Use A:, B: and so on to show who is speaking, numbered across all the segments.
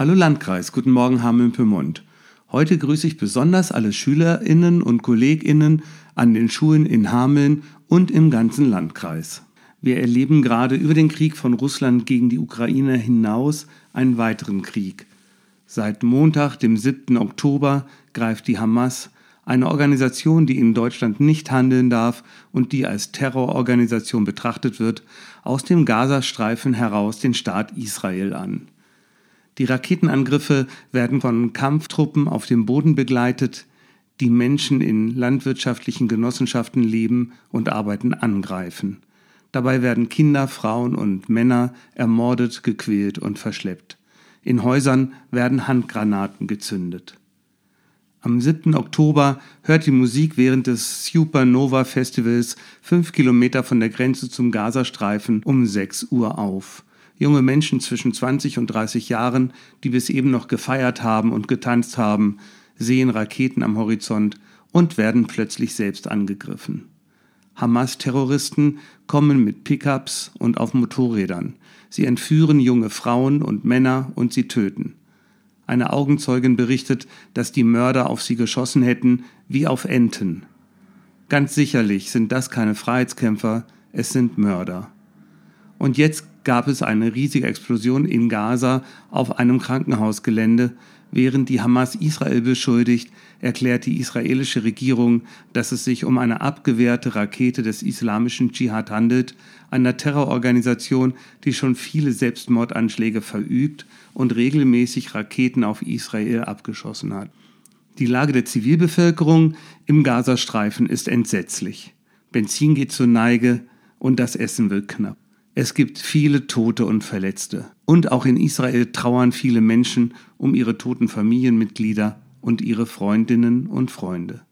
A: Hallo Landkreis, guten Morgen Hameln-Pyrmont. Heute grüße ich besonders alle SchülerInnen und KollegInnen an den Schulen in Hameln und im ganzen Landkreis. Wir erleben gerade über den Krieg von Russland gegen die Ukraine hinaus einen weiteren Krieg. Seit Montag, dem 7. Oktober, greift die Hamas, eine Organisation, die in Deutschland nicht handeln darf und die als Terrororganisation betrachtet wird, aus dem Gazastreifen heraus den Staat Israel an. Die Raketenangriffe werden von Kampftruppen auf dem Boden begleitet, die Menschen in landwirtschaftlichen Genossenschaften leben und arbeiten angreifen. Dabei werden Kinder, Frauen und Männer ermordet, gequält und verschleppt. In Häusern werden Handgranaten gezündet. Am 7. Oktober hört die Musik während des Supernova Festivals fünf Kilometer von der Grenze zum Gazastreifen um 6 Uhr auf. Junge Menschen zwischen 20 und 30 Jahren, die bis eben noch gefeiert haben und getanzt haben, sehen Raketen am Horizont und werden plötzlich selbst angegriffen. Hamas-Terroristen kommen mit Pickups und auf Motorrädern. Sie entführen junge Frauen und Männer und sie töten. Eine Augenzeugin berichtet, dass die Mörder auf sie geschossen hätten wie auf Enten. Ganz sicherlich sind das keine Freiheitskämpfer, es sind Mörder. Und jetzt gab es eine riesige Explosion in Gaza auf einem Krankenhausgelände. Während die Hamas Israel beschuldigt, erklärt die israelische Regierung, dass es sich um eine abgewehrte Rakete des islamischen Dschihad handelt, einer Terrororganisation, die schon viele Selbstmordanschläge verübt und regelmäßig Raketen auf Israel abgeschossen hat. Die Lage der Zivilbevölkerung im Gazastreifen ist entsetzlich. Benzin geht zur Neige und das Essen wird knapp. Es gibt viele Tote und Verletzte. Und auch in Israel trauern viele Menschen um ihre toten Familienmitglieder und ihre Freundinnen und Freunde.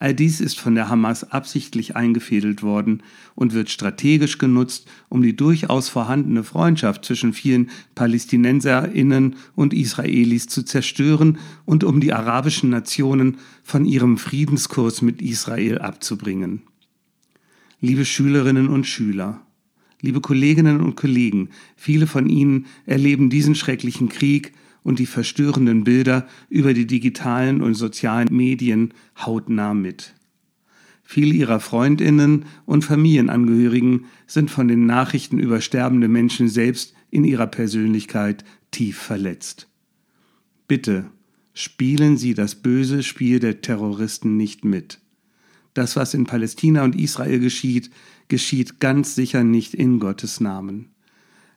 A: All dies ist von der Hamas absichtlich eingefädelt worden und wird strategisch genutzt, um die durchaus vorhandene Freundschaft zwischen vielen Palästinenserinnen und Israelis zu zerstören und um die arabischen Nationen von ihrem Friedenskurs mit Israel abzubringen. Liebe Schülerinnen und Schüler, Liebe Kolleginnen und Kollegen, viele von Ihnen erleben diesen schrecklichen Krieg und die verstörenden Bilder über die digitalen und sozialen Medien hautnah mit. Viele Ihrer Freundinnen und Familienangehörigen sind von den Nachrichten über sterbende Menschen selbst in ihrer Persönlichkeit tief verletzt. Bitte spielen Sie das böse Spiel der Terroristen nicht mit. Das, was in Palästina und Israel geschieht, geschieht ganz sicher nicht in Gottes Namen.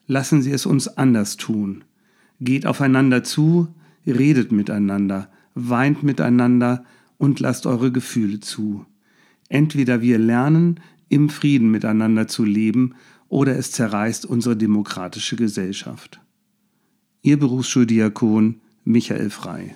A: Lassen Sie es uns anders tun. Geht aufeinander zu, redet miteinander, weint miteinander und lasst eure Gefühle zu. Entweder wir lernen, im Frieden miteinander zu leben, oder es zerreißt unsere demokratische Gesellschaft. Ihr Berufsschuldiakon Michael Frei.